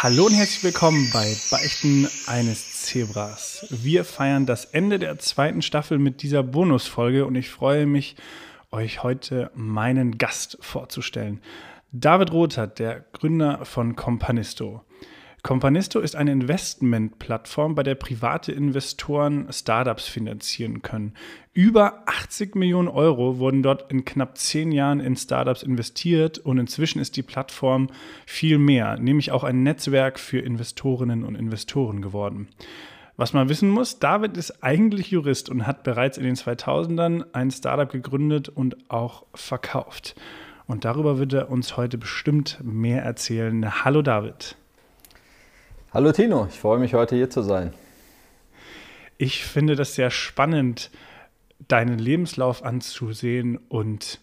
Hallo und herzlich willkommen bei Beichten eines Zebras. Wir feiern das Ende der zweiten Staffel mit dieser Bonusfolge und ich freue mich, euch heute meinen Gast vorzustellen. David Rothert, der Gründer von Companisto. Companisto ist eine Investmentplattform, bei der private Investoren Startups finanzieren können. Über 80 Millionen Euro wurden dort in knapp zehn Jahren in Startups investiert und inzwischen ist die Plattform viel mehr, nämlich auch ein Netzwerk für Investorinnen und Investoren geworden. Was man wissen muss, David ist eigentlich Jurist und hat bereits in den 2000ern ein Startup gegründet und auch verkauft. Und darüber wird er uns heute bestimmt mehr erzählen. Hallo David. Hallo Tino, ich freue mich heute hier zu sein. Ich finde das sehr spannend, deinen Lebenslauf anzusehen und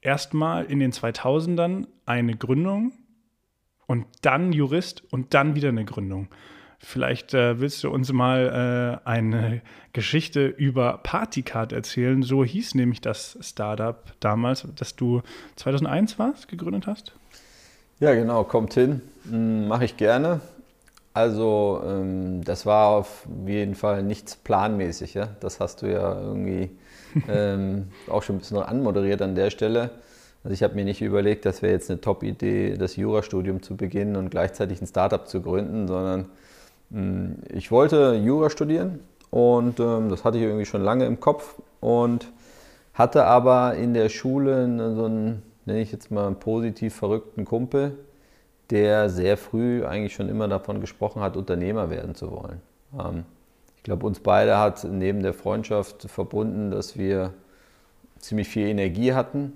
erstmal in den 2000ern eine Gründung und dann Jurist und dann wieder eine Gründung. Vielleicht äh, willst du uns mal äh, eine Geschichte über Partycard erzählen. So hieß nämlich das Startup damals, das du 2001 warst, gegründet hast. Ja, genau, kommt hin. Hm, Mache ich gerne. Also ähm, das war auf jeden Fall nichts planmäßig. Ja? Das hast du ja irgendwie ähm, auch schon ein bisschen anmoderiert an der Stelle. Also ich habe mir nicht überlegt, das wäre jetzt eine Top-Idee, das Jurastudium zu beginnen und gleichzeitig ein Startup zu gründen, sondern mh, hm, ich wollte Jura studieren und ähm, das hatte ich irgendwie schon lange im Kopf und hatte aber in der Schule so einen, nenne ich jetzt mal, einen positiv verrückten Kumpel, der sehr früh eigentlich schon immer davon gesprochen hat, Unternehmer werden zu wollen. Ähm, ich glaube, uns beide hat neben der Freundschaft verbunden, dass wir ziemlich viel Energie hatten.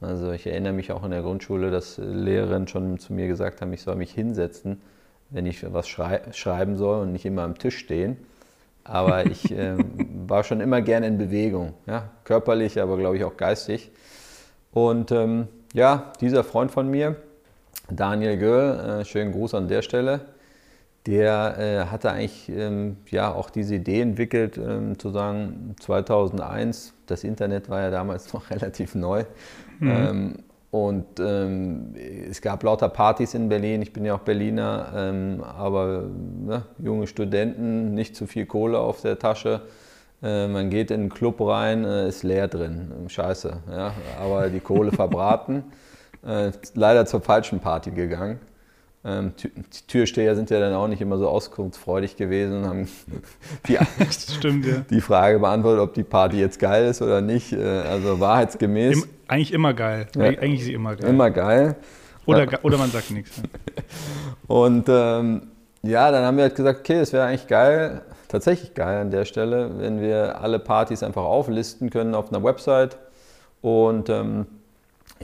Also ich erinnere mich auch in der Grundschule, dass Lehrerinnen schon zu mir gesagt haben, ich soll mich hinsetzen, wenn ich was schrei schreiben soll und nicht immer am Tisch stehen. Aber ich äh, war schon immer gerne in Bewegung, ja? körperlich, aber glaube ich auch geistig. Und ähm, ja, dieser Freund von mir, Daniel Göll, äh, schönen Gruß an der Stelle, der äh, hatte eigentlich ähm, ja auch diese Idee entwickelt, ähm, zu sagen, 2001, das Internet war ja damals noch relativ neu. Mhm. Ähm, und ähm, es gab lauter Partys in Berlin, ich bin ja auch Berliner, ähm, aber ne, junge Studenten, nicht zu viel Kohle auf der Tasche. Äh, man geht in einen Club rein, äh, ist leer drin, scheiße, ja, aber die Kohle verbraten äh, leider zur falschen Party gegangen. Ähm, die Türsteher sind ja dann auch nicht immer so auskunftsfreudig gewesen und haben die, Stimmt, ja. die Frage beantwortet, ob die Party jetzt geil ist oder nicht. Äh, also wahrheitsgemäß. Im, eigentlich immer geil. Ja. Eigentlich ist sie immer geil. Immer geil. Oder, oder man sagt nichts. Und ähm, ja, dann haben wir halt gesagt, okay, es wäre eigentlich geil, tatsächlich geil an der Stelle, wenn wir alle Partys einfach auflisten können auf einer Website und ähm,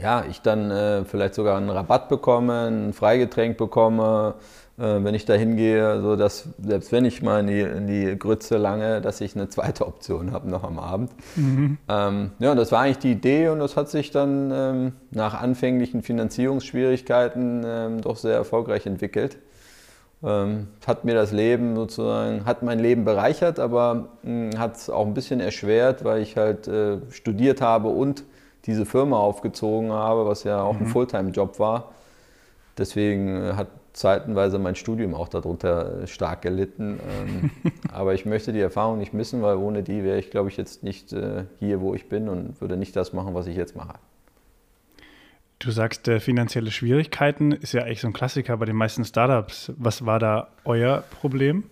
ja, ich dann äh, vielleicht sogar einen Rabatt bekomme, ein Freigetränk bekomme, äh, wenn ich da hingehe, so dass selbst wenn ich mal in die, in die Grütze lange, dass ich eine zweite Option habe noch am Abend. Mhm. Ähm, ja, und das war eigentlich die Idee und das hat sich dann ähm, nach anfänglichen Finanzierungsschwierigkeiten ähm, doch sehr erfolgreich entwickelt. Ähm, hat mir das Leben sozusagen, hat mein Leben bereichert, aber hat es auch ein bisschen erschwert, weil ich halt äh, studiert habe und diese Firma aufgezogen habe, was ja auch mhm. ein Fulltime-Job war. Deswegen äh, hat zeitenweise mein Studium auch darunter äh, stark gelitten. Ähm, aber ich möchte die Erfahrung nicht missen, weil ohne die wäre ich, glaube ich, jetzt nicht äh, hier, wo ich bin und würde nicht das machen, was ich jetzt mache. Du sagst, äh, finanzielle Schwierigkeiten ist ja eigentlich so ein Klassiker bei den meisten Startups. Was war da euer Problem?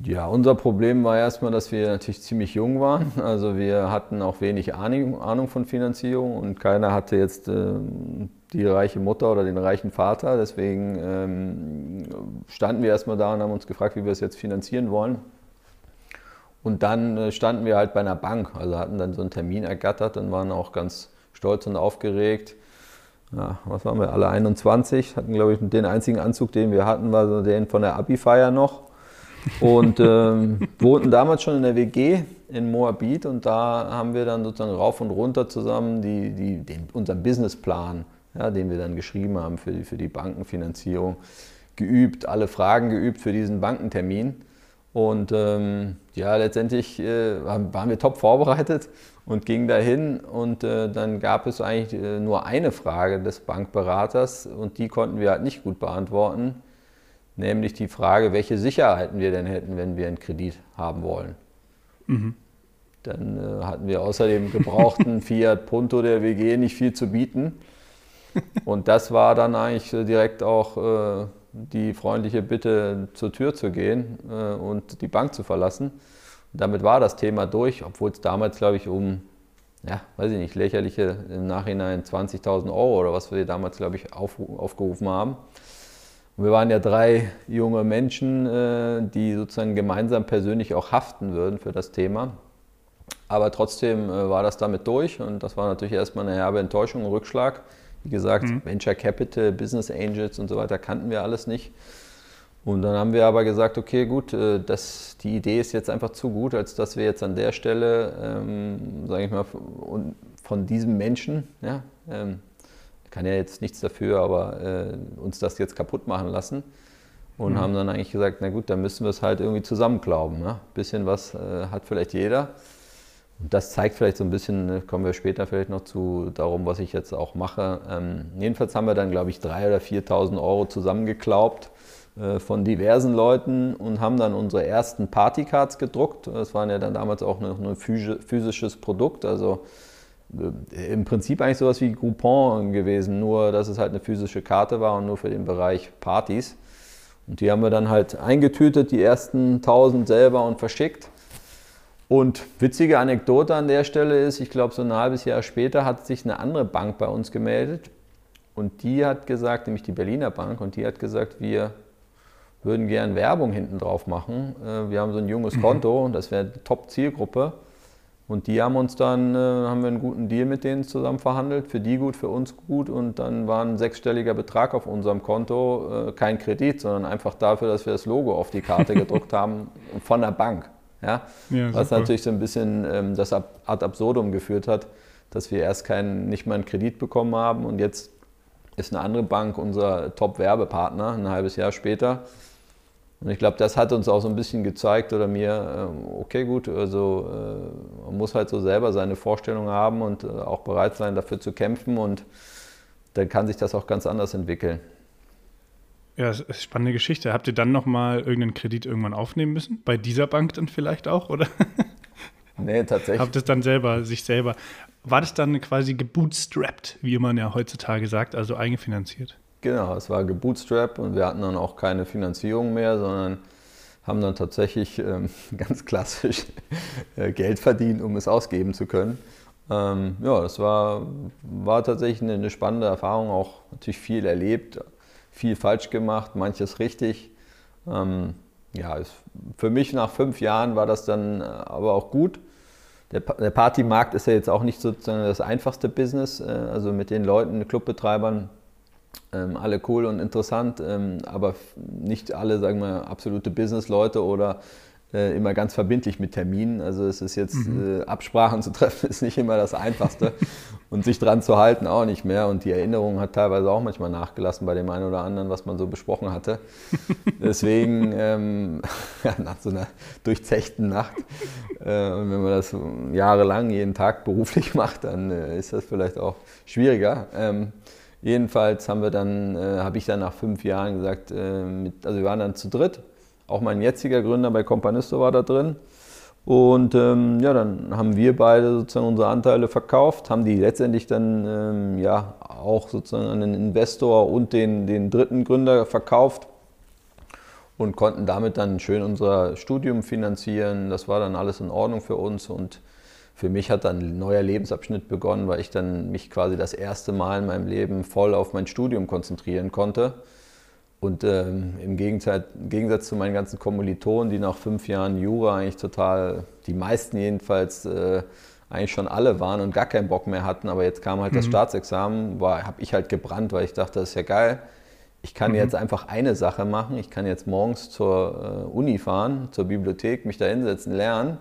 Ja, unser Problem war erstmal, dass wir natürlich ziemlich jung waren. Also wir hatten auch wenig Ahnung, von Finanzierung und keiner hatte jetzt ähm, die reiche Mutter oder den reichen Vater. Deswegen ähm, standen wir erstmal da und haben uns gefragt, wie wir es jetzt finanzieren wollen. Und dann äh, standen wir halt bei einer Bank, also hatten dann so einen Termin ergattert und waren auch ganz stolz und aufgeregt. Ja, was waren wir, alle 21, hatten glaube ich den einzigen Anzug, den wir hatten, war so den von der Abi-Feier noch und ähm, wohnten damals schon in der WG in Moabit und da haben wir dann sozusagen rauf und runter zusammen die, die, den, unseren Businessplan, ja, den wir dann geschrieben haben für die, für die Bankenfinanzierung, geübt, alle Fragen geübt für diesen Bankentermin. Und ähm, ja, letztendlich äh, waren wir top vorbereitet und gingen dahin und äh, dann gab es eigentlich äh, nur eine Frage des Bankberaters und die konnten wir halt nicht gut beantworten. Nämlich die Frage, welche Sicherheiten wir denn hätten, wenn wir einen Kredit haben wollen. Mhm. Dann äh, hatten wir außerdem gebrauchten Fiat Punto der WG nicht viel zu bieten. Und das war dann eigentlich direkt auch äh, die freundliche Bitte, zur Tür zu gehen äh, und die Bank zu verlassen. Und damit war das Thema durch, obwohl es damals, glaube ich, um, ja, weiß ich nicht, lächerliche im Nachhinein 20.000 Euro oder was wir damals, glaube ich, auf, aufgerufen haben. Und wir waren ja drei junge Menschen, äh, die sozusagen gemeinsam persönlich auch haften würden für das Thema. Aber trotzdem äh, war das damit durch und das war natürlich erstmal eine herbe Enttäuschung, ein Rückschlag. Wie gesagt, mhm. Venture Capital, Business Angels und so weiter kannten wir alles nicht. Und dann haben wir aber gesagt, okay, gut, äh, das, die Idee ist jetzt einfach zu gut, als dass wir jetzt an der Stelle, ähm, sage ich mal, von diesem Menschen, ja, ähm, kann ja jetzt nichts dafür, aber äh, uns das jetzt kaputt machen lassen. Und mhm. haben dann eigentlich gesagt, na gut, dann müssen wir es halt irgendwie zusammenklauben. Ein bisschen was äh, hat vielleicht jeder. Und das zeigt vielleicht so ein bisschen, äh, kommen wir später vielleicht noch zu, darum, was ich jetzt auch mache. Ähm, jedenfalls haben wir dann, glaube ich, 3.000 oder 4.000 Euro zusammengeklaubt äh, von diversen Leuten und haben dann unsere ersten Partycards gedruckt. Das waren ja dann damals auch noch ein physisches Produkt, also im Prinzip eigentlich sowas wie Groupon gewesen, nur dass es halt eine physische Karte war und nur für den Bereich Partys. Und die haben wir dann halt eingetütet, die ersten 1000 selber und verschickt. Und witzige Anekdote an der Stelle ist, ich glaube, so ein halbes Jahr später hat sich eine andere Bank bei uns gemeldet und die hat gesagt, nämlich die Berliner Bank, und die hat gesagt, wir würden gern Werbung hinten drauf machen. Äh, wir haben so ein junges mhm. Konto und das wäre die Top-Zielgruppe. Und die haben uns dann, äh, haben wir einen guten Deal mit denen zusammen verhandelt, für die gut, für uns gut. Und dann war ein sechsstelliger Betrag auf unserem Konto, äh, kein Kredit, sondern einfach dafür, dass wir das Logo auf die Karte gedruckt haben von der Bank. Ja? ja Was natürlich so ein bisschen ähm, das ad absurdum geführt hat, dass wir erst keinen, nicht mal einen Kredit bekommen haben und jetzt ist eine andere Bank unser Top-Werbepartner, ein halbes Jahr später. Und ich glaube, das hat uns auch so ein bisschen gezeigt oder mir, ähm, okay, gut, also äh, man muss halt so selber seine Vorstellung haben und äh, auch bereit sein, dafür zu kämpfen und dann kann sich das auch ganz anders entwickeln. Ja, das ist eine spannende Geschichte. Habt ihr dann nochmal irgendeinen Kredit irgendwann aufnehmen müssen? Bei dieser Bank dann vielleicht auch, oder? Nee, tatsächlich. Habt ihr dann selber, sich selber. War das dann quasi gebootstrapped, wie man ja heutzutage sagt, also eigenfinanziert? Genau, es war gebootstrapped und wir hatten dann auch keine Finanzierung mehr, sondern haben dann tatsächlich ähm, ganz klassisch äh, Geld verdient, um es ausgeben zu können. Ähm, ja, das war, war tatsächlich eine, eine spannende Erfahrung, auch natürlich viel erlebt, viel falsch gemacht, manches richtig. Ähm, ja, es, für mich nach fünf Jahren war das dann äh, aber auch gut. Der, der Partymarkt ist ja jetzt auch nicht sozusagen das einfachste Business. Äh, also mit den Leuten, Clubbetreibern, ähm, alle cool und interessant, ähm, aber nicht alle, sagen wir, absolute Business-Leute oder äh, immer ganz verbindlich mit Terminen. Also es ist jetzt, mhm. äh, Absprachen zu treffen, ist nicht immer das Einfachste und sich dran zu halten auch nicht mehr. Und die Erinnerung hat teilweise auch manchmal nachgelassen bei dem einen oder anderen, was man so besprochen hatte. Deswegen ähm, nach so einer durchzechten Nacht, äh, wenn man das jahrelang jeden Tag beruflich macht, dann äh, ist das vielleicht auch schwieriger. Ähm, jedenfalls haben wir dann, äh, habe ich dann nach fünf Jahren gesagt, äh, mit, also wir waren dann zu dritt auch mein jetziger Gründer bei Companisto war da drin. Und ähm, ja, dann haben wir beide sozusagen unsere Anteile verkauft, haben die letztendlich dann ähm, ja auch sozusagen an den Investor und den, den dritten Gründer verkauft und konnten damit dann schön unser Studium finanzieren. Das war dann alles in Ordnung für uns und für mich hat dann ein neuer Lebensabschnitt begonnen, weil ich dann mich quasi das erste Mal in meinem Leben voll auf mein Studium konzentrieren konnte und ähm, im, Gegensatz, im, Gegensatz, zu meinen ganzen Kommilitonen, die nach fünf Jahren Jura eigentlich total, die meisten jedenfalls, äh, eigentlich schon alle waren und gar keinen Bock mehr hatten, aber jetzt kam halt mhm. das Staatsexamen, habe ich halt gebrannt, weil ich dachte, das ist ja geil. Ich kann mhm. jetzt einfach eine Sache machen. Ich kann jetzt morgens zur äh, Uni fahren, zur Bibliothek, mich da hinsetzen, lernen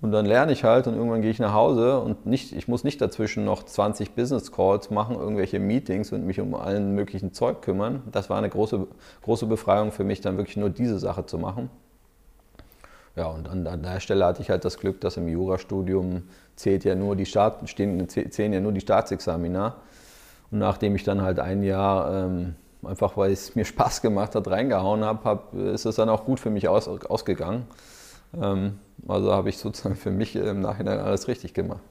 und dann lerne ich halt und irgendwann gehe ich nach Hause und nicht, ich muss nicht dazwischen noch 20 Business Calls machen, irgendwelche Meetings und mich um allen möglichen Zeug kümmern. Das war eine große, große Befreiung für mich, dann wirklich nur diese Sache zu machen. Ja, und an, an der Stelle hatte ich halt das Glück, dass im Jurastudium zählt ja nur die Staat, stehen, zählen ja nur die Staatsexamina. Und nachdem ich dann halt ein Jahr ähm, einfach weil es mir Spaß gemacht hat, reingehauen habe, hab, ist es dann auch gut für mich aus, ausgegangen. Ähm, also habe ich sozusagen für mich im Nachhinein alles richtig gemacht.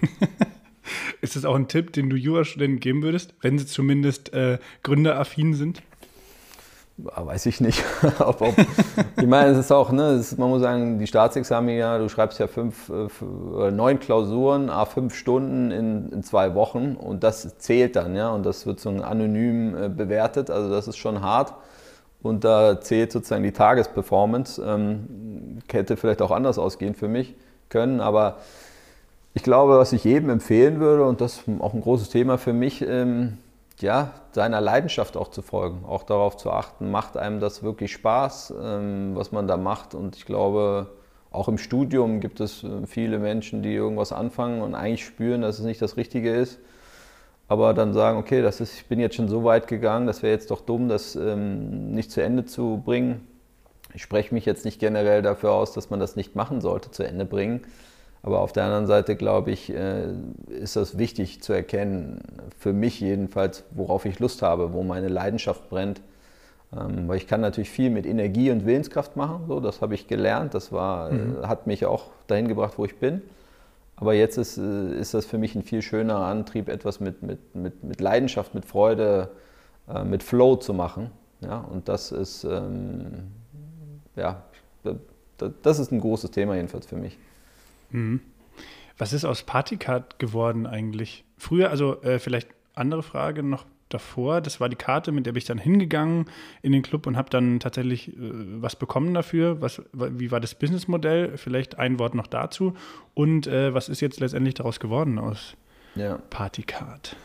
ist das auch ein Tipp, den du Jurastudenten geben würdest, wenn sie zumindest äh, gründeraffin sind? Weiß ich nicht. ob, ob, ich meine, es ist auch, ne, ist, man muss sagen, die Staatsexamen, ja, du schreibst ja fünf, äh, neun Klausuren, a fünf Stunden in, in, zwei Wochen und das zählt dann, ja, und das wird so anonym äh, bewertet, also das ist schon hart und da zählt sozusagen die Tagesperformance. Ähm, hätte vielleicht auch anders ausgehen für mich können, aber ich glaube, was ich jedem empfehlen würde, und das ist auch ein großes Thema für mich, ähm, ja, seiner Leidenschaft auch zu folgen, auch darauf zu achten, macht einem das wirklich Spaß, ähm, was man da macht. Und ich glaube, auch im Studium gibt es äh, viele Menschen, die irgendwas anfangen und eigentlich spüren, dass es nicht das Richtige ist, aber dann sagen, okay, das ist, ich bin jetzt schon so weit gegangen, das wäre jetzt doch dumm, das ähm, nicht zu Ende zu bringen. Ich spreche mich jetzt nicht generell dafür aus, dass man das nicht machen sollte, zu Ende bringen. Aber auf der anderen Seite, glaube ich, äh, ist das wichtig zu erkennen, für mich jedenfalls, worauf ich Lust habe, wo meine Leidenschaft brennt. Ähm, weil ich kann natürlich viel mit Energie und Willenskraft machen, so, das habe ich gelernt, das war, mhm. Äh, hat mich auch dahin gebracht, wo ich bin. Aber jetzt ist, äh, ist das für mich ein viel schönerer Antrieb, etwas mit, mit, mit, mit Leidenschaft, mit Freude, mit Flow zu machen. Ja, und das ist, ähm, ja, das ist ein großes Thema jedenfalls für mich. Mhm. Was ist aus Partycard geworden eigentlich? Früher, also äh, vielleicht andere Frage noch davor, das war die Karte, mit der bin ich dann hingegangen in den Club und habe dann tatsächlich äh, was bekommen dafür. Was, wie war das Businessmodell? Vielleicht ein Wort noch dazu. Und äh, was ist jetzt letztendlich daraus geworden aus ja. Partycard?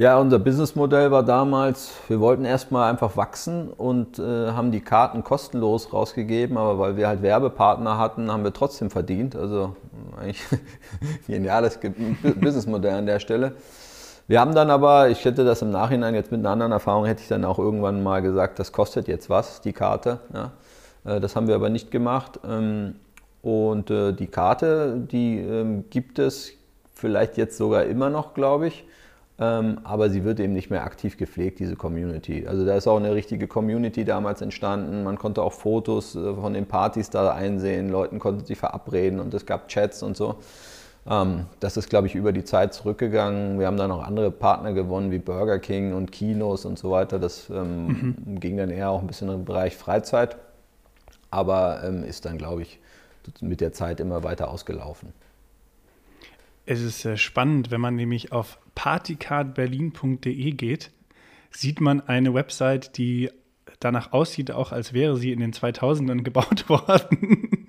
Ja, unser Businessmodell war damals, wir wollten erstmal einfach wachsen und äh, haben die Karten kostenlos rausgegeben, aber weil wir halt Werbepartner hatten, haben wir trotzdem verdient. Also eigentlich geniales Businessmodell an der Stelle. Wir haben dann aber, ich hätte das im Nachhinein jetzt mit einer anderen Erfahrung, hätte ich dann auch irgendwann mal gesagt, das kostet jetzt was, die Karte. Ja. Äh, das haben wir aber nicht gemacht. Ähm, und äh, die Karte, die ähm, gibt es vielleicht jetzt sogar immer noch, glaube ich. Ähm, aber sie wird eben nicht mehr aktiv gepflegt, diese Community. Also da ist auch eine richtige Community damals entstanden. Man konnte auch Fotos äh, von den Partys da einsehen, Leuten konnten sich verabreden und es gab Chats und so. Ähm, das ist, glaube ich, über die Zeit zurückgegangen. Wir haben dann noch andere Partner gewonnen, wie Burger King und Kinos und so weiter. Das ähm, mhm. ging dann eher auch ein bisschen im Bereich Freizeit, aber ist dann, glaube ich, mit der Zeit immer weiter ausgelaufen. Es ist äh, spannend, wenn man nämlich auf partycardberlin.de geht, sieht man eine Website, die danach aussieht, auch als wäre sie in den 2000ern gebaut worden.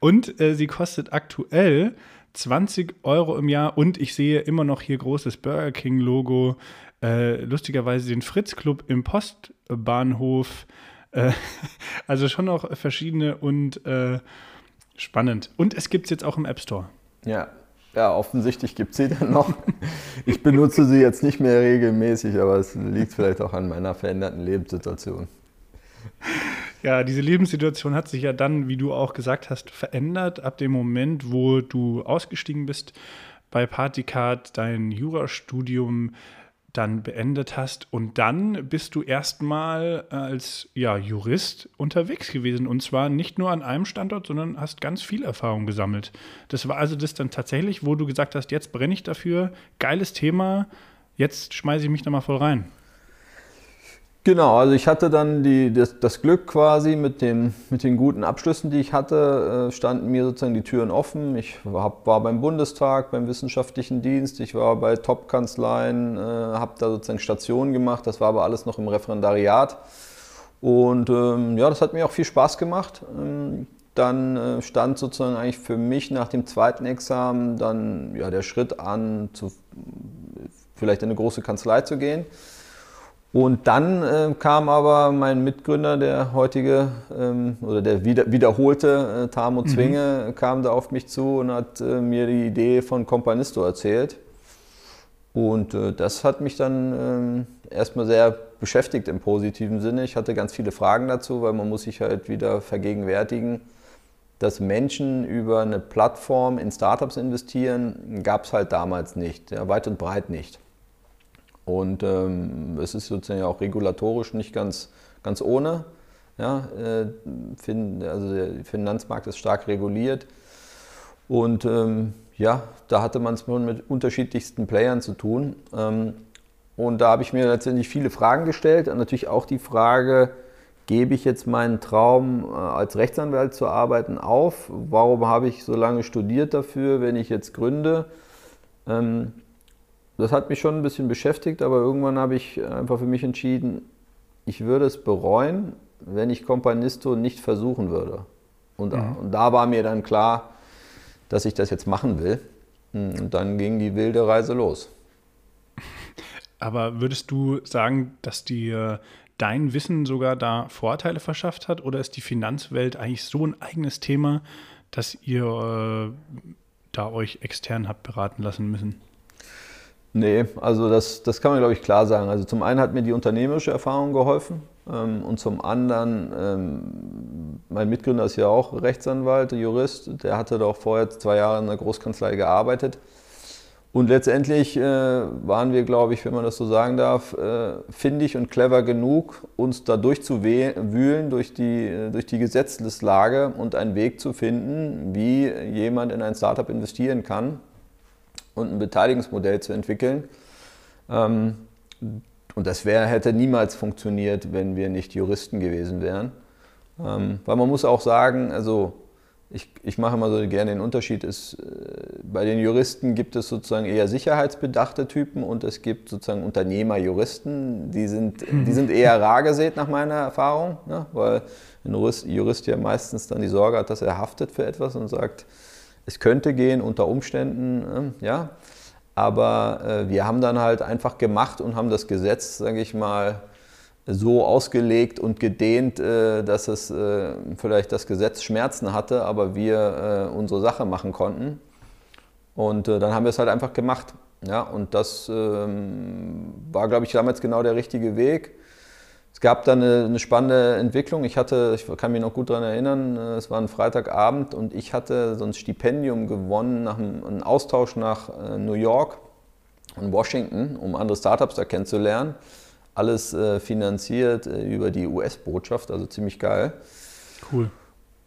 Und äh, sie kostet aktuell 20 Euro im Jahr und ich sehe immer noch hier großes Burger King Logo, äh, lustigerweise den Fritz Club im Postbahnhof. Äh, also schon noch verschiedene und äh, Spannend. Und es gibt es jetzt auch im App Store. Ja, ja, offensichtlich gibt es sie dann noch. Ich benutze sie jetzt nicht mehr regelmäßig, aber es liegt vielleicht auch an meiner veränderten Lebenssituation. Ja, diese Lebenssituation hat sich ja dann, wie du auch gesagt hast, verändert ab dem Moment, wo du ausgestiegen bist bei Partycard, dein Jurastudium dann beendet hast. Und dann bist du erstmal als ja, Jurist unterwegs gewesen. Und zwar nicht nur an einem Standort, sondern hast ganz viel Erfahrung gesammelt. Das war also das dann tatsächlich, wo du gesagt hast, jetzt brenne ich dafür, geiles Thema, jetzt schmeiße ich mich da mal voll rein. Genau, also ich hatte dann die, das, das, Glück quasi mit den, mit den guten Abschlüssen, die ich hatte, äh, standen mir sozusagen die Türen offen. Ich war beim Bundestag, beim wissenschaftlichen Dienst, ich war bei Top-Kanzleien, äh, habe da sozusagen Stationen gemacht, das war aber alles noch im Referendariat. Und ähm, ja, das hat mir auch viel Spaß gemacht. Ähm, dann äh, stand sozusagen eigentlich für mich nach dem zweiten Examen dann ja, der Schritt an, zu, vielleicht in eine große Kanzlei zu gehen. Und dann äh, kam aber mein Mitgründer, der heutige ähm, oder der wieder, wiederholte äh, Tamo mhm. Zwinge, mhm. kam da auf mich zu und hat äh, mir die Idee von Companisto erzählt. Und äh, das hat mich dann ähm, erstmal sehr beschäftigt im positiven Sinne. Ich hatte ganz viele Fragen dazu, weil man muss sich halt wieder vergegenwärtigen, dass Menschen über eine Plattform in Startups investieren, gab es halt damals nicht, ja, weit und breit nicht. Und ähm, es ist sozusagen auch regulatorisch nicht ganz, ganz ohne. Ja, äh, also der Finanzmarkt ist stark reguliert. Und ähm, ja, da hatte man es mit unterschiedlichsten Playern zu tun. Ähm, und da habe ich mir letztendlich viele Fragen gestellt und natürlich auch die Frage, gebe ich jetzt meinen Traum, äh, als Rechtsanwalt zu arbeiten, auf? Warum habe ich so lange studiert dafür, wenn ich jetzt gründe? Ähm, das hat mich schon ein bisschen beschäftigt, aber irgendwann habe ich einfach für mich entschieden, ich würde es bereuen, wenn ich Companisto nicht versuchen würde. Und, mhm. und da war mir dann klar, dass ich das jetzt machen will. Und dann ging die wilde Reise los. Aber würdest du sagen, dass dir dein Wissen sogar da Vorteile verschafft hat? Oder ist die Finanzwelt eigentlich so ein eigenes Thema, dass ihr äh, da euch extern habt beraten lassen müssen? Nee, also das, das kann man, glaube ich, klar sagen. Also zum einen hat mir die unternehmerische Erfahrung geholfen ähm, und zum anderen, ähm, mein Mitgründer ist ja auch Rechtsanwalt, Jurist, der hatte doch vorher zwei Jahre in einer Großkanzlei gearbeitet. Und letztendlich äh, waren wir, glaube ich, wenn man das so sagen darf, äh, findig und clever genug, uns da durchzuwühlen durch die, äh, durch die Gesetzeslage und einen Weg zu finden, wie jemand in ein Startup investieren kann und ein Beteiligungsmodell zu entwickeln. Ähm, und das wär, hätte niemals funktioniert, wenn wir nicht Juristen gewesen wären. Ähm, weil man muss auch sagen, also ich, ich mache immer so gerne den Unterschied, ist, äh, bei den Juristen gibt es sozusagen eher sicherheitsbedachte Typen und es gibt sozusagen Unternehmerjuristen, die sind, die sind eher rar gesät nach meiner Erfahrung, ne? weil ein Jurist, Jurist ja meistens dann die Sorge hat, dass er haftet für etwas und sagt, es könnte gehen unter Umständen, äh, ja. Aber äh, wir haben dann halt einfach gemacht und haben das Gesetz, sage ich mal, so ausgelegt und gedehnt, äh, dass es äh, vielleicht das Gesetz Schmerzen hatte, aber wir äh, unsere Sache machen konnten. Und äh, dann haben wir es halt einfach gemacht. Ja, und das ähm, war, glaube ich, damals genau der richtige Weg. Es gab dann eine, eine, spannende Entwicklung. Ich hatte, ich kann mich noch gut daran erinnern, äh, es war ein Freitagabend und ich hatte so ein Stipendium gewonnen nach einem, einem Austausch nach äh, New York und Washington, um andere Startups da kennenzulernen. Alles äh, finanziert äh, über die US-Botschaft, also ziemlich geil. Cool.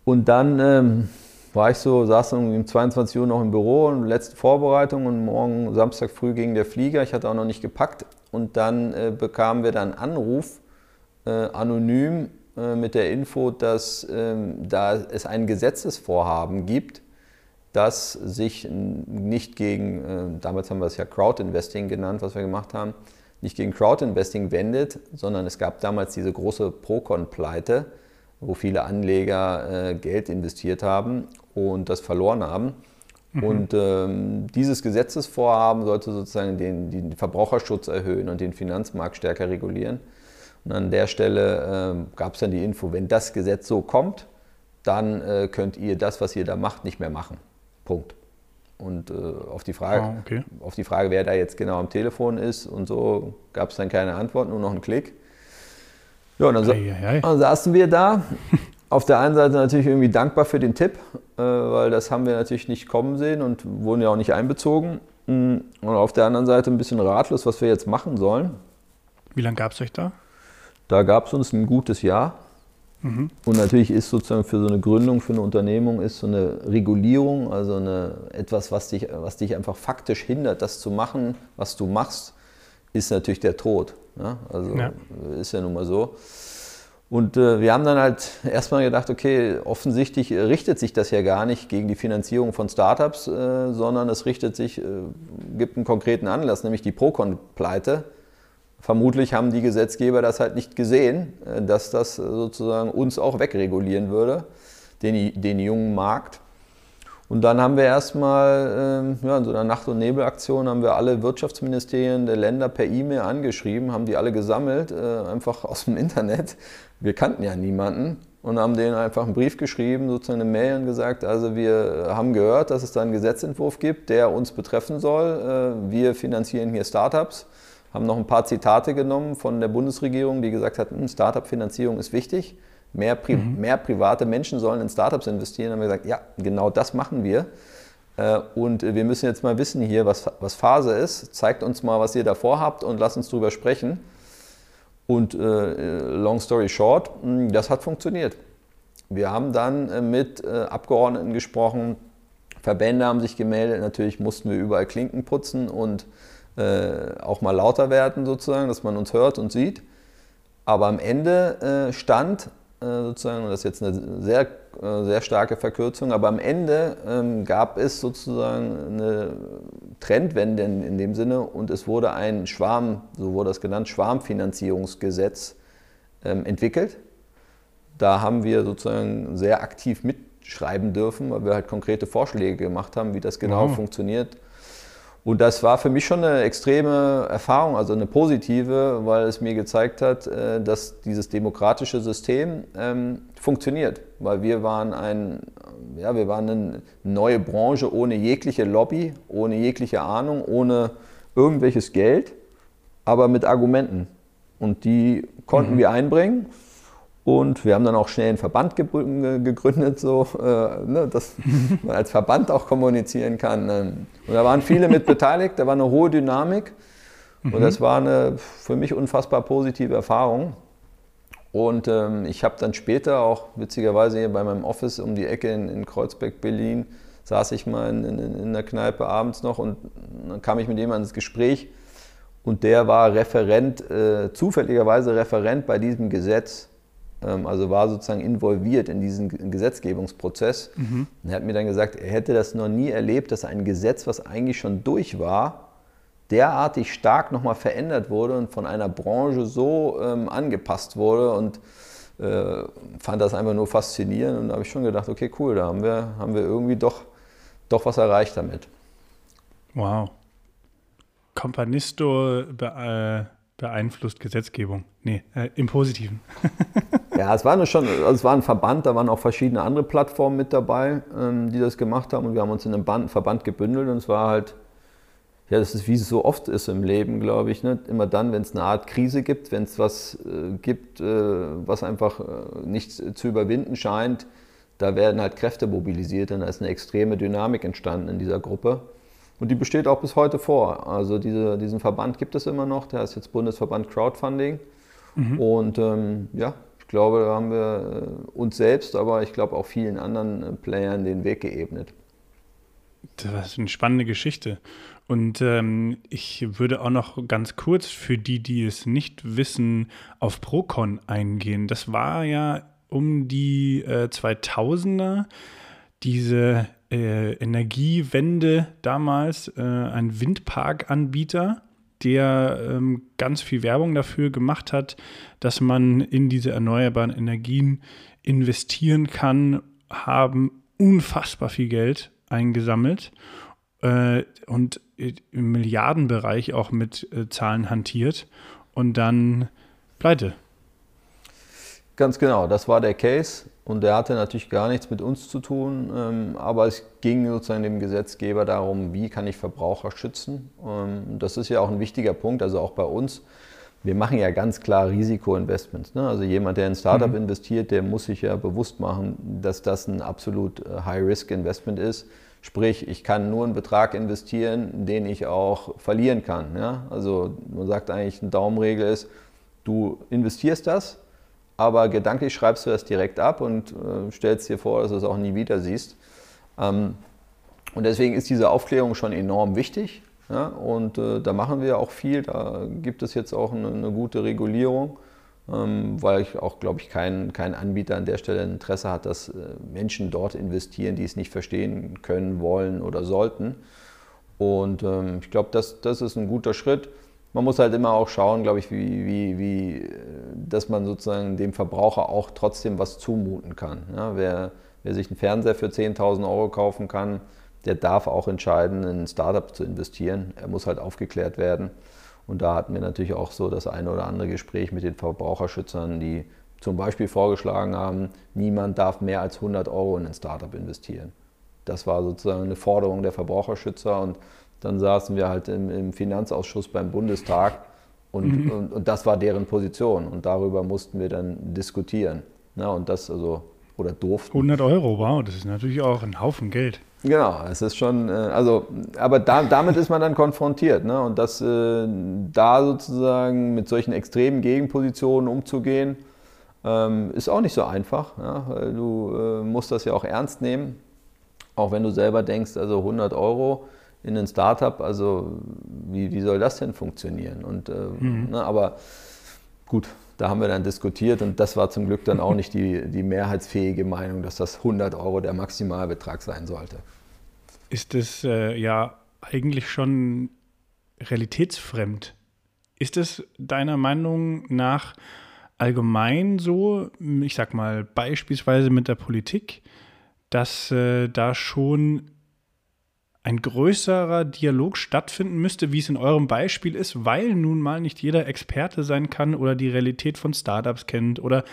Und dann ähm, war ich so, saß dann um 22 Uhr noch im Büro und letzte Vorbereitung und morgen Samstag früh ging der Flieger. Ich hatte auch noch nicht gepackt und dann äh, bekamen wir dann Anruf äh, anonym äh, mit der Info, dass ähm, da es ein Gesetzesvorhaben gibt, das sich nicht gegen, äh, damals haben wir es ja Crowd-Investing genannt, was wir gemacht haben, nicht gegen Crowd-Investing wendet, sondern es gab damals diese große Procon-Pleite, wo viele Anleger Geld investiert haben und das verloren haben. Mhm. Und ähm, dieses Gesetzesvorhaben sollte sozusagen den, den Verbraucherschutz erhöhen und den Finanzmarkt stärker regulieren. Und an der Stelle äh, gab es dann die Info, wenn das Gesetz so kommt, dann äh, könnt ihr das, was ihr da macht, nicht mehr machen. Punkt. Und äh, auf, die Frage, ah, okay. auf die Frage, wer da jetzt genau am Telefon ist und so, gab es dann keine Antwort, nur noch einen Klick. Ja, und dann, sa dann saßen wir da. auf der einen Seite natürlich irgendwie dankbar für den Tipp, äh, weil das haben wir natürlich nicht kommen sehen und wurden ja auch nicht einbezogen. Mm, und auf der anderen Seite ein bisschen ratlos, was wir jetzt machen sollen. Wie lange gab es euch da? Da gab es uns ein gutes Jahr. Mhm. Und natürlich ist sozusagen für so eine Gründung, für eine Unternehmung, ist so eine Regulierung, also eine, etwas, was dich, was dich einfach faktisch hindert, das zu machen, was du machst, ist natürlich der Tod. Ja? Also ja. ist ja nun mal so. Und äh, wir haben dann halt erstmal gedacht, okay, offensichtlich richtet sich das ja gar nicht gegen die Finanzierung von Startups, äh, sondern es richtet sich, äh, gibt einen konkreten Anlass, nämlich die Procon-Pleite Vermutlich haben die Gesetzgeber das halt nicht gesehen, äh, dass das sozusagen uns auch wegregulieren würde, den, den jungen Markt. Und dann haben wir erstmal äh, ja, in so einer Nacht- und Nebelaktion haben wir alle Wirtschaftsministerien der Länder per E-Mail angeschrieben, haben die alle gesammelt, äh, einfach aus dem Internet. Wir kannten ja niemanden und haben denen einfach einen Brief geschrieben, sozusagen eine Mail und gesagt, also wir haben gehört, dass es da einen Gesetzentwurf gibt, der uns betreffen soll. Äh, wir finanzieren hier Startups haben noch ein paar Zitate genommen von der Bundesregierung, die gesagt hat, hm, Startup-Finanzierung ist wichtig, mehr, Pri mhm. mehr, private Menschen sollen in Startups investieren. Haben wir gesagt, ja, genau das machen wir. Äh, und wir müssen jetzt mal wissen hier, was, was Phase ist. Zeigt uns mal, was ihr davor habt und lasst uns drüber sprechen. Und äh, long story short, hm, das hat funktioniert. Wir haben dann äh, mit äh, Abgeordneten gesprochen, Verbände haben sich gemeldet, natürlich mussten wir überall Klinken putzen und äh, auch mal lauter werden sozusagen, dass man uns hört und sieht. Aber am Ende äh, stand äh, sozusagen, und das ist jetzt eine sehr, äh, sehr starke Verkürzung, aber am Ende ähm, gab es sozusagen eine Trendwende in, in, dem Sinne und es wurde ein Schwarm, so wurde das genannt, Schwarmfinanzierungsgesetz ähm, entwickelt. Da haben wir sozusagen sehr aktiv mitschreiben dürfen, weil wir halt konkrete Vorschläge gemacht haben, wie das genau wow. funktioniert und das war für mich schon eine extreme Erfahrung, also eine positive, weil es mir gezeigt hat, äh, dass dieses demokratische System ähm, funktioniert. Weil wir waren, ein, ja, wir waren eine neue Branche ohne jegliche Lobby, ohne jegliche Ahnung, ohne irgendwelches Geld, aber mit Argumenten. Und die konnten mhm. wir einbringen. Und wir haben dann auch schnell einen Verband gegründet, so, äh, ne, dass man als Verband auch kommunizieren kann. Ähm, und da waren viele mit beteiligt, da war eine hohe Dynamik. Und mhm. das war eine für mich unfassbar positive Erfahrung. Und ähm, ich habe dann später auch, witzigerweise hier bei meinem Office um die Ecke in, in Kreuzberg, Berlin, saß ich mal in, in, in der Kneipe abends noch und dann kam ich mit jemandem ins Gespräch und der war Referent, äh, zufälligerweise Referent bei diesem Gesetz also war sozusagen involviert in diesen Gesetzgebungsprozess. Mhm. Und er hat mir dann gesagt, er hätte das noch nie erlebt, dass ein Gesetz, was eigentlich schon durch war, derartig stark nochmal verändert wurde und von einer Branche so ähm, angepasst wurde und äh, fand das einfach nur faszinierend und da habe ich schon gedacht, okay, cool, da haben wir, haben wir irgendwie doch, doch was erreicht damit. Wow. Companisto äh, beeinflusst Gesetzgebung. Nee, äh, im Positiven. Ja, es war, schon, also es war ein Verband, da waren auch verschiedene andere Plattformen mit dabei, ähm, die das gemacht haben und wir haben uns in einem Band, Verband gebündelt und es war halt, ja, das ist wie es so oft ist im Leben, glaube ich, ne? immer dann, wenn es eine Art Krise gibt, wenn es was äh, gibt, äh, was einfach äh, nicht zu überwinden scheint, da werden halt Kräfte mobilisiert und da ist eine extreme Dynamik entstanden in dieser Gruppe. Und die besteht auch bis heute vor. Also diese, diesen Verband gibt es immer noch, der heißt jetzt Bundesverband Crowdfunding. Mhm. Und ähm, ja, glaube, da haben wir äh, uns selbst, aber ich glaube auch vielen anderen äh, Playern den Weg geebnet. Das ist eine spannende Geschichte. Und ähm, ich würde auch noch ganz kurz für die, die es nicht wissen, auf Procon eingehen. Das war ja um die äh, 2000er diese äh, Energiewende damals, äh, ein Windparkanbieter der ähm, ganz viel Werbung dafür gemacht hat, dass man in diese erneuerbaren Energien investieren kann, haben unfassbar viel Geld eingesammelt äh, und im Milliardenbereich auch mit äh, Zahlen hantiert und dann pleite. Ganz genau, das war der Case und der hatte natürlich gar nichts mit uns zu tun, ähm, aber es ging sozusagen dem Gesetzgeber darum, wie kann ich Verbraucher schützen. Ähm, das ist ja auch ein wichtiger Punkt, also auch bei uns. Wir machen ja ganz klar Risikoinvestments. Ne? Also jemand, der in ein Startup mhm. investiert, der muss sich ja bewusst machen, dass das ein absolut äh, High-Risk-Investment ist. Sprich, ich kann nur einen Betrag investieren, den ich auch verlieren kann. Ja? Also man sagt eigentlich, eine Daumenregel ist, du investierst das, aber gedanklich schreibst du das direkt ab und äh, stellst dir vor, dass du es auch nie wieder siehst. Ähm, und deswegen ist diese Aufklärung schon enorm wichtig. Ja? Und äh, da machen wir auch viel. Da gibt es jetzt auch eine, eine gute Regulierung, ähm, weil ich auch, glaube ich, kein, kein Anbieter an der Stelle Interesse hat, dass äh, Menschen dort investieren, die es nicht verstehen können, wollen oder sollten. Und ähm, ich glaube, das, das ist ein guter Schritt man muss halt immer auch schauen, glaube ich, wie, wie, wie, dass man sozusagen dem Verbraucher auch trotzdem was zumuten kann. Ja, wer, wer sich einen Fernseher für 10.000 Euro kaufen kann, der darf auch entscheiden, in ein Startup zu investieren. Er muss halt aufgeklärt werden. Und da hatten wir natürlich auch so das eine oder andere Gespräch mit den Verbraucherschützern, die zum Beispiel vorgeschlagen haben, niemand darf mehr als 100 Euro in ein Startup investieren. Das war sozusagen eine Forderung der Verbraucherschützer und dann saßen wir halt im, im Finanzausschuss beim Bundestag und, mhm. und, und, das war deren Position und darüber mussten wir dann diskutieren. Na, und das also, oder durften. 100 Euro, wow, das ist natürlich auch ein Haufen Geld. Genau, es ist schon, äh, also, aber da, damit ist man dann konfrontiert. Ne? Und das, äh, da sozusagen mit solchen extremen Gegenpositionen umzugehen, ähm, ist auch nicht so einfach. Ja? Du äh, musst das ja auch ernst nehmen, auch wenn du selber denkst, also 100 Euro in ein Startup, also wie, wie soll das denn funktionieren? Und, äh, mhm. ne, aber gut, da haben wir dann diskutiert und das war zum Glück dann auch nicht die, die mehrheitsfähige Meinung, dass das 100 Euro der Maximalbetrag sein sollte. Ist es äh, ja eigentlich schon realitätsfremd? Ist es deiner Meinung nach allgemein so, ich sag mal beispielsweise mit der Politik, dass äh, da schon ein größerer Dialog stattfinden müsste, wie es in eurem Beispiel ist, weil nun mal nicht jeder Experte sein kann oder die Realität von Startups kennt oder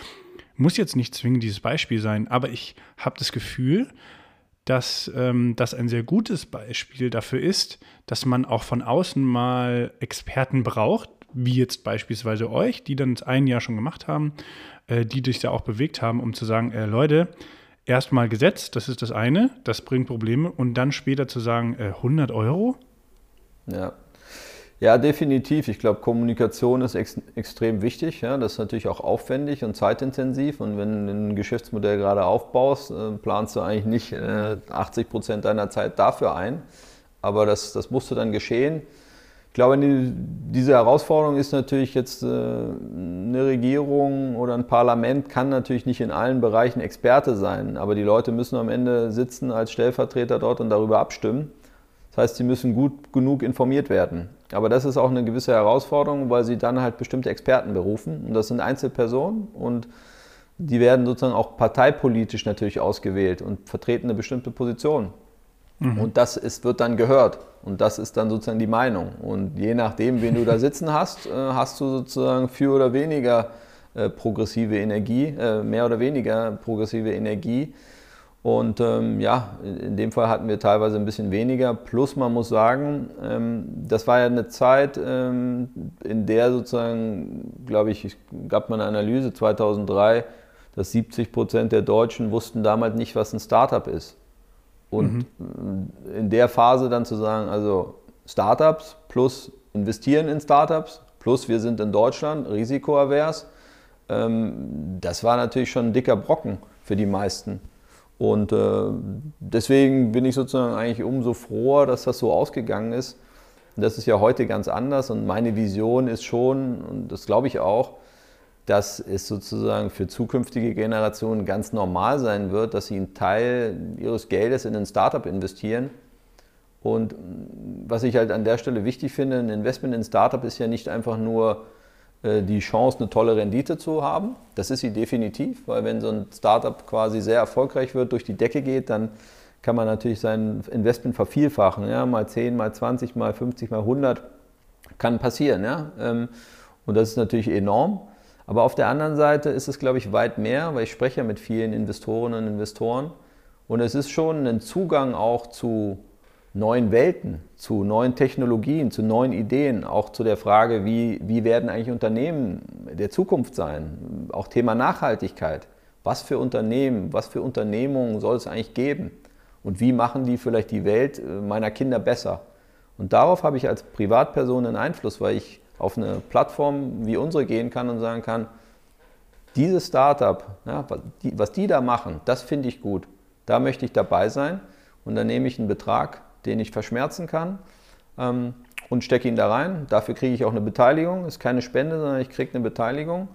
muss jetzt nicht zwingend dieses Beispiel sein, aber ich habe das Gefühl, dass ähm, das ein sehr gutes Beispiel dafür ist, dass man auch von außen mal Experten braucht, wie jetzt beispielsweise euch, die dann ein Jahr schon gemacht haben, äh, die dich da auch bewegt haben, um zu sagen, äh, Leute, erstmal Gesetz, das ist das eine, das bringt Probleme und dann später zu sagen, äh, 100 Euro? Ja. Ja, definitiv. Ich glaube, Kommunikation ist ex extrem wichtig. Ja. Das ist natürlich auch aufwendig und zeitintensiv. Und wenn du ein Geschäftsmodell gerade aufbaust, äh, planst du eigentlich nicht äh, 80 Prozent deiner Zeit dafür ein. Aber das, das musste dann geschehen glaube, die, diese Herausforderung ist natürlich jetzt, äh, eine Regierung oder ein Parlament kann natürlich nicht in allen Bereichen Experte sein, aber die Leute müssen am Ende sitzen als Stellvertreter dort und darüber abstimmen. Das heißt, sie müssen gut genug informiert werden. Aber das ist auch eine gewisse Herausforderung, weil sie dann halt bestimmte Experten berufen. Und das sind Einzelpersonen und die werden sozusagen auch parteipolitisch natürlich ausgewählt und vertreten eine bestimmte Position. Mhm. Und das ist, wird dann gehört. Und das ist dann sozusagen die Meinung. Und je nachdem, wen du da sitzen hast, äh, hast du sozusagen für oder weniger äh, progressive Energie, äh, mehr oder weniger progressive Energie. Und ähm, ja, in dem Fall hatten wir teilweise ein bisschen weniger. Plus man muss sagen, ähm, das war ja eine Zeit, ähm, in der sozusagen, glaube ich, gab man eine Analyse 2003, dass 70 Prozent der Deutschen wussten damals nicht, was ein Startup ist. Und mhm. in der Phase dann zu sagen, also Startups plus investieren in Startups, plus wir sind in Deutschland risikoavers, ähm, das war natürlich schon ein dicker Brocken für die meisten. Und äh, deswegen bin ich sozusagen eigentlich umso froher, dass das so ausgegangen ist. Das ist ja heute ganz anders und meine Vision ist schon, und das glaube ich auch, dass es sozusagen für zukünftige Generationen ganz normal sein wird, dass sie einen Teil ihres Geldes in ein Startup investieren. Und was ich halt an der Stelle wichtig finde, ein Investment in ein Startup ist ja nicht einfach nur äh, die Chance, eine tolle Rendite zu haben. Das ist sie definitiv, weil wenn so ein Startup quasi sehr erfolgreich wird, durch die Decke geht, dann kann man natürlich sein Investment vervielfachen. Ja? Mal 10, mal 20, mal 50, mal 100 kann passieren. Ja? Ähm, und das ist natürlich enorm. Aber auf der anderen Seite ist es, glaube ich, weit mehr, weil ich spreche ja mit vielen Investorinnen und Investoren. Und es ist schon ein Zugang auch zu neuen Welten, zu neuen Technologien, zu neuen Ideen, auch zu der Frage, wie, wie werden eigentlich Unternehmen der Zukunft sein? Auch Thema Nachhaltigkeit. Was für Unternehmen, was für Unternehmungen soll es eigentlich geben? Und wie machen die vielleicht die Welt äh, meiner Kinder besser? Und darauf habe ich als Privatperson einen Einfluss, weil ich auf eine Plattform wie unsere gehen kann und sagen kann, dieses Startup, ja, was die da machen, das finde ich gut. Da möchte ich dabei sein und dann nehme ich einen Betrag, den ich verschmerzen kann ähm, und stecke ihn da rein. Dafür kriege ich auch eine Beteiligung. Ist keine Spende, sondern ich kriege eine Beteiligung.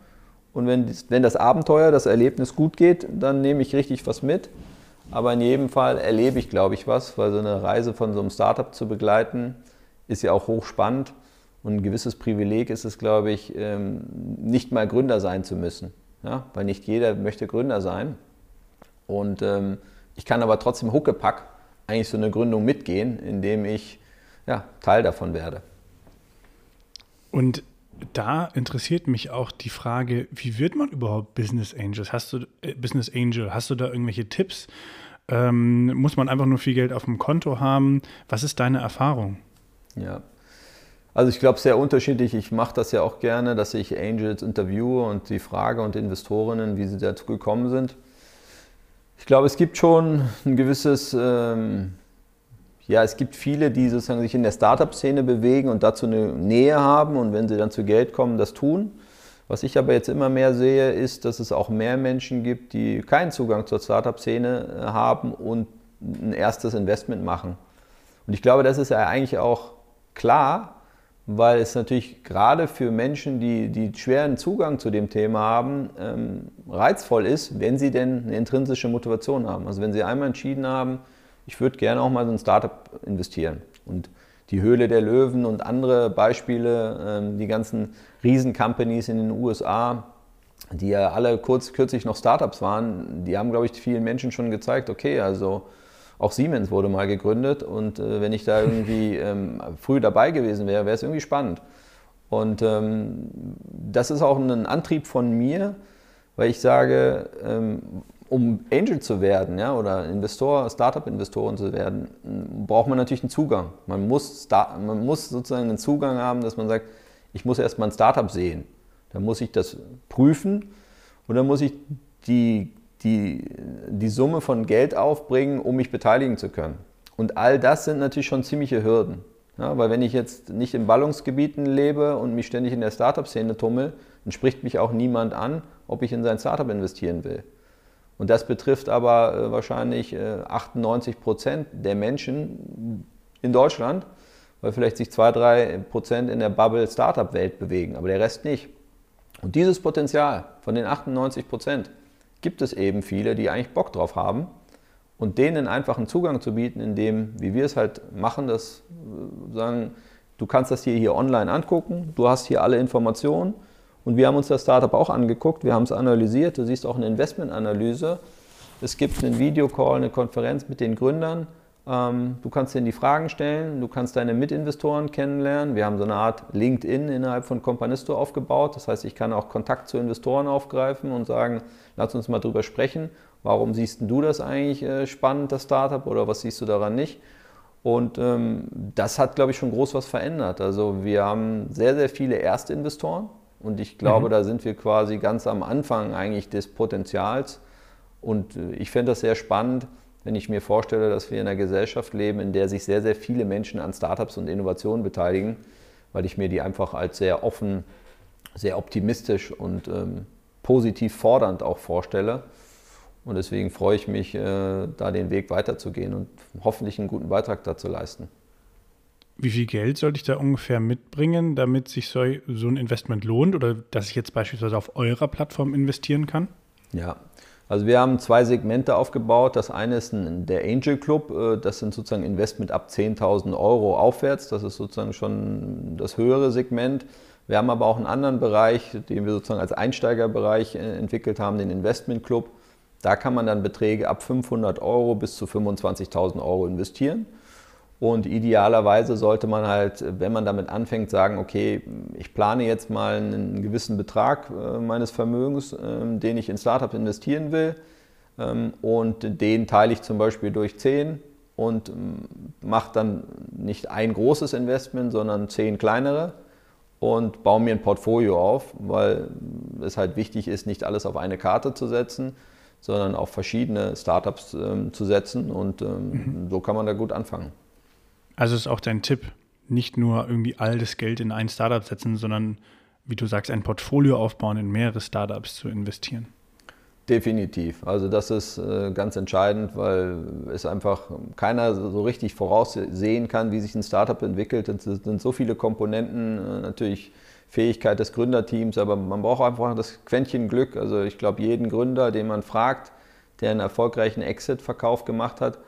Und wenn, wenn das Abenteuer, das Erlebnis gut geht, dann nehme ich richtig was mit. Aber in jedem Fall erlebe ich, glaube ich, was, weil so eine Reise von so einem Startup zu begleiten, ist ja auch hochspannend. Und ein gewisses Privileg ist es, glaube ich, ähm, nicht mal Gründer sein zu müssen. Ja? Weil nicht jeder möchte Gründer sein. Und ähm, ich kann aber trotzdem Huckepack eigentlich so eine Gründung mitgehen, indem ich ja, Teil davon werde. Und da interessiert mich auch die Frage, wie wird man überhaupt Business Angels? Hast du äh, Business Angel? Hast du da irgendwelche Tipps? Ähm, muss man einfach nur viel Geld auf dem Konto haben? Was ist deine Erfahrung? Ja, also ich glaube sehr unterschiedlich. Ich mache das ja auch gerne, dass ich Angels interviewe und die Frage und Investorinnen, wie sie dazu gekommen sind. Ich glaube, es gibt schon ein gewisses ähm, ja, es gibt viele, die sozusagen sich in der Startup-Szene bewegen und dazu eine Nähe haben und wenn sie dann zu Geld kommen, das tun. Was ich aber jetzt immer mehr sehe, ist, dass es auch mehr Menschen gibt, die keinen Zugang zur Startup-Szene äh, haben und ein erstes Investment machen. Und ich glaube, das ist ja eigentlich auch klar, weil es natürlich gerade für Menschen, die, die schweren Zugang zu dem Thema haben, ähm, reizvoll ist, wenn sie denn eine intrinsische Motivation haben. Also wenn sie einmal entschieden haben, ich würde gerne auch mal so ein Startup investieren. Und die Höhle der Löwen und andere Beispiele, ähm, die ganzen Riesen-Companies in den USA, die ja alle kurz, kürzlich noch Startups waren, die haben, glaube ich, vielen Menschen schon gezeigt, okay, also auch Siemens wurde mal gegründet und äh, wenn ich da irgendwie ähm, früh dabei gewesen wäre, wäre es irgendwie spannend. Und ähm, das ist auch ein Antrieb von mir, weil ich sage, ähm, um Angel zu werden ja, oder Investor, Startup-Investoren zu werden, braucht man natürlich einen Zugang. Man muss, man muss sozusagen einen Zugang haben, dass man sagt, ich muss erstmal ein Startup sehen. Dann muss ich das prüfen und dann muss ich die die, die Summe von Geld aufbringen, um mich beteiligen zu können. Und all das sind natürlich schon ziemliche Hürden. Ja, weil wenn ich jetzt nicht in Ballungsgebieten lebe und mich ständig in der Startup-Szene tummel, dann spricht mich auch niemand an, ob ich in sein Startup investieren will. Und das betrifft aber äh, wahrscheinlich äh, 98 Prozent der Menschen in Deutschland, weil vielleicht sich 2-3 Prozent in der Bubble Startup-Welt bewegen, aber der Rest nicht. Und dieses Potenzial von den 98 Prozent, gibt es eben viele, die eigentlich Bock drauf haben und denen einfach einen Zugang zu bieten, indem, wie wir es halt machen, dass äh, sagen, du kannst das hier, hier online angucken, du hast hier alle Informationen und wir haben uns das Startup auch angeguckt, wir haben es analysiert, du siehst auch eine Investmentanalyse, es gibt einen Videocall, eine Konferenz mit den Gründern, du kannst ihnen die Fragen stellen, du kannst deine Mitinvestoren kennenlernen. Wir haben so eine Art LinkedIn innerhalb von Companisto aufgebaut. Das heißt, ich kann auch Kontakt zu Investoren aufgreifen und sagen, lass uns mal drüber sprechen. Warum siehst du das eigentlich äh, spannend, das Startup, oder was siehst du daran nicht? Und ähm, das hat, glaube ich, schon groß was verändert. Also wir haben sehr, sehr viele Erstinvestoren und ich glaube, mhm. da sind wir quasi ganz am Anfang eigentlich des Potenzials. Und äh, ich fände das sehr spannend, wenn ich mir vorstelle, dass wir in einer Gesellschaft leben, in der sich sehr, sehr viele Menschen an Startups und Innovationen beteiligen, weil ich mir die einfach als sehr offen, sehr optimistisch und ähm, positiv fordernd auch vorstelle. Und deswegen freue ich mich, äh, da den Weg weiterzugehen und hoffentlich einen guten Beitrag dazu leisten. Wie viel Geld sollte ich da ungefähr mitbringen, damit sich so, so ein Investment lohnt oder dass ich jetzt beispielsweise auf eurer Plattform investieren kann? Ja, also wir haben zwei Segmente aufgebaut. Das eine ist ein, der Angel Club. Äh, das sind sozusagen Investment ab 10.000 Euro aufwärts. Das ist sozusagen schon das höhere Segment. Wir haben aber auch einen anderen Bereich, den wir sozusagen als Einsteigerbereich äh, entwickelt haben, den Investment Club. Da kann man dann Beträge ab 500 Euro bis zu 25.000 Euro investieren. Und idealerweise sollte man halt, wenn man damit anfängt, sagen, okay, ich plane jetzt mal einen gewissen Betrag äh, meines Vermögens, ähm, den ich in Startups investieren will. Ähm, und den teile ich zum Beispiel durch 10 und ähm, mache dann nicht ein großes Investment, sondern 10 kleinere und baue mir ein Portfolio auf, weil es halt wichtig ist, nicht alles auf eine Karte zu setzen, sondern auf verschiedene Startups zu setzen. Und mhm. so kann man da gut anfangen. Also ist auch dein Tipp, nicht nur irgendwie all das Geld in ein Startup setzen, sondern wie du sagst, ein Portfolio aufbauen, in mehrere Startups zu investieren. Definitiv. Also das ist äh, ganz entscheidend, weil es einfach keiner so richtig voraussehen kann, wie sich ein Startup entwickelt. Es sind so viele Komponenten, äh, natürlich Fähigkeit des Gründerteams, aber man braucht einfach das Quäntchen Glück. Also ich glaube, jeden Gründer, den man fragt, der einen erfolgreichen Exit-Verkauf gemacht hat,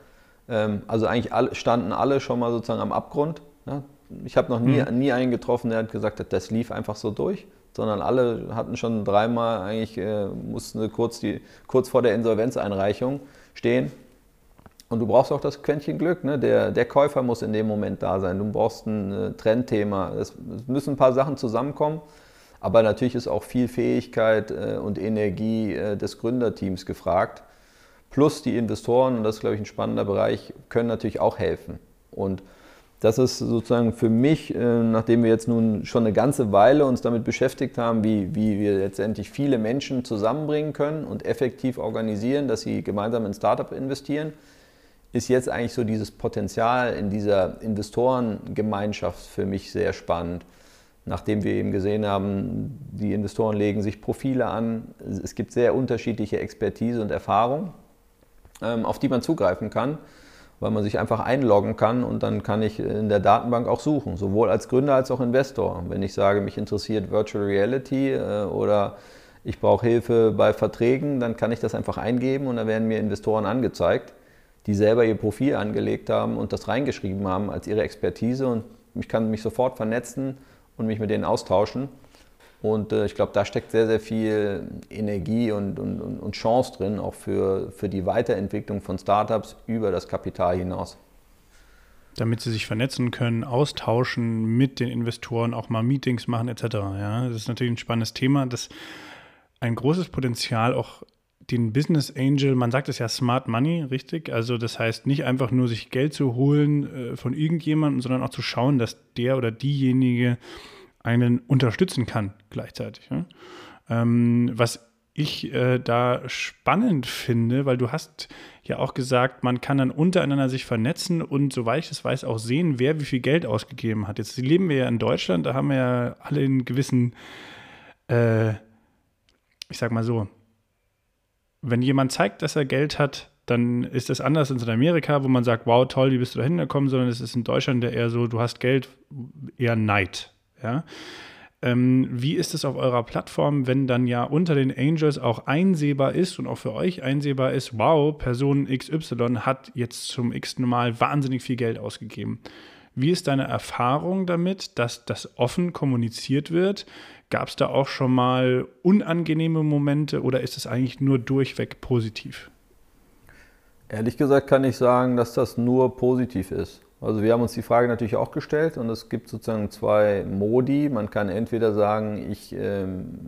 also eigentlich alle, standen alle schon mal sozusagen am Abgrund. Ja? Ich habe noch nie, mhm. nie einen getroffen, der hat gesagt hat, das lief einfach so durch, sondern alle hatten schon dreimal eigentlich, äh, mussten kurz, die, kurz vor der Insolvenzeinreichung stehen. Und du brauchst auch das Quäntchen Glück. Ne? Der, der Käufer muss in dem Moment da sein. Du brauchst ein äh, Trendthema. Es, es, müssen ein paar Sachen zusammenkommen. Aber natürlich ist auch viel Fähigkeit äh, und Energie äh, des Gründerteams gefragt. Plus die Investoren, und das ist, glaube ich, ein spannender Bereich, können natürlich auch helfen. Und das ist sozusagen für mich, äh, nachdem wir jetzt nun schon eine ganze Weile uns damit beschäftigt haben, wie, wie wir letztendlich viele Menschen zusammenbringen können und effektiv organisieren, dass sie gemeinsam in Startup investieren, ist jetzt eigentlich so dieses Potenzial in dieser Investorengemeinschaft für mich sehr spannend. Nachdem wir eben gesehen haben, die Investoren legen sich Profile an, es gibt sehr unterschiedliche Expertise und Erfahrung, auf die man zugreifen kann, weil man sich einfach einloggen kann und dann kann ich in der Datenbank auch suchen, sowohl als Gründer als auch Investor. Wenn ich sage, mich interessiert Virtual Reality äh, oder ich brauche Hilfe bei Verträgen, dann kann ich das einfach eingeben und dann werden mir Investoren angezeigt die selber ihr Profil angelegt haben und das reingeschrieben haben als ihre Expertise und ich kann mich sofort vernetzen und mich mit denen austauschen. Und äh, ich glaube, da steckt sehr, sehr viel Energie und, und, und Chance drin, auch für, für die Weiterentwicklung von Startups über das Kapital hinaus. Damit sie sich vernetzen können, austauschen mit den Investoren, auch mal Meetings machen etc. Ja, das ist natürlich ein spannendes Thema, das ein großes Potenzial auch den Business Angel, man sagt es ja Smart Money, richtig? Also das heißt nicht einfach nur sich Geld zu holen äh, von irgendjemandem, sondern auch zu schauen, dass der oder diejenige einen unterstützen kann gleichzeitig. Ja? Ähm, was ich äh, da spannend finde, weil du hast ja auch gesagt, man kann dann untereinander sich vernetzen und soweit ich das weiß, auch sehen, wer wie viel Geld ausgegeben hat. Jetzt leben wir ja in Deutschland, da haben wir ja alle einen gewissen, äh, ich sag mal so, wenn jemand zeigt, dass er Geld hat, dann ist das anders als in Amerika, wo man sagt, wow, toll, wie bist du da hingekommen, sondern es ist in Deutschland eher so, du hast Geld, eher Neid. Ja? Ähm, wie ist es auf eurer Plattform, wenn dann ja unter den Angels auch einsehbar ist und auch für euch einsehbar ist, wow, Person XY hat jetzt zum x Mal wahnsinnig viel Geld ausgegeben. Wie ist deine Erfahrung damit, dass das offen kommuniziert wird? Gab es da auch schon mal unangenehme Momente oder ist es eigentlich nur durchweg positiv? Ehrlich gesagt kann ich sagen, dass das nur positiv ist. Also wir haben uns die Frage natürlich auch gestellt und es gibt sozusagen zwei Modi. Man kann entweder sagen, ich äh,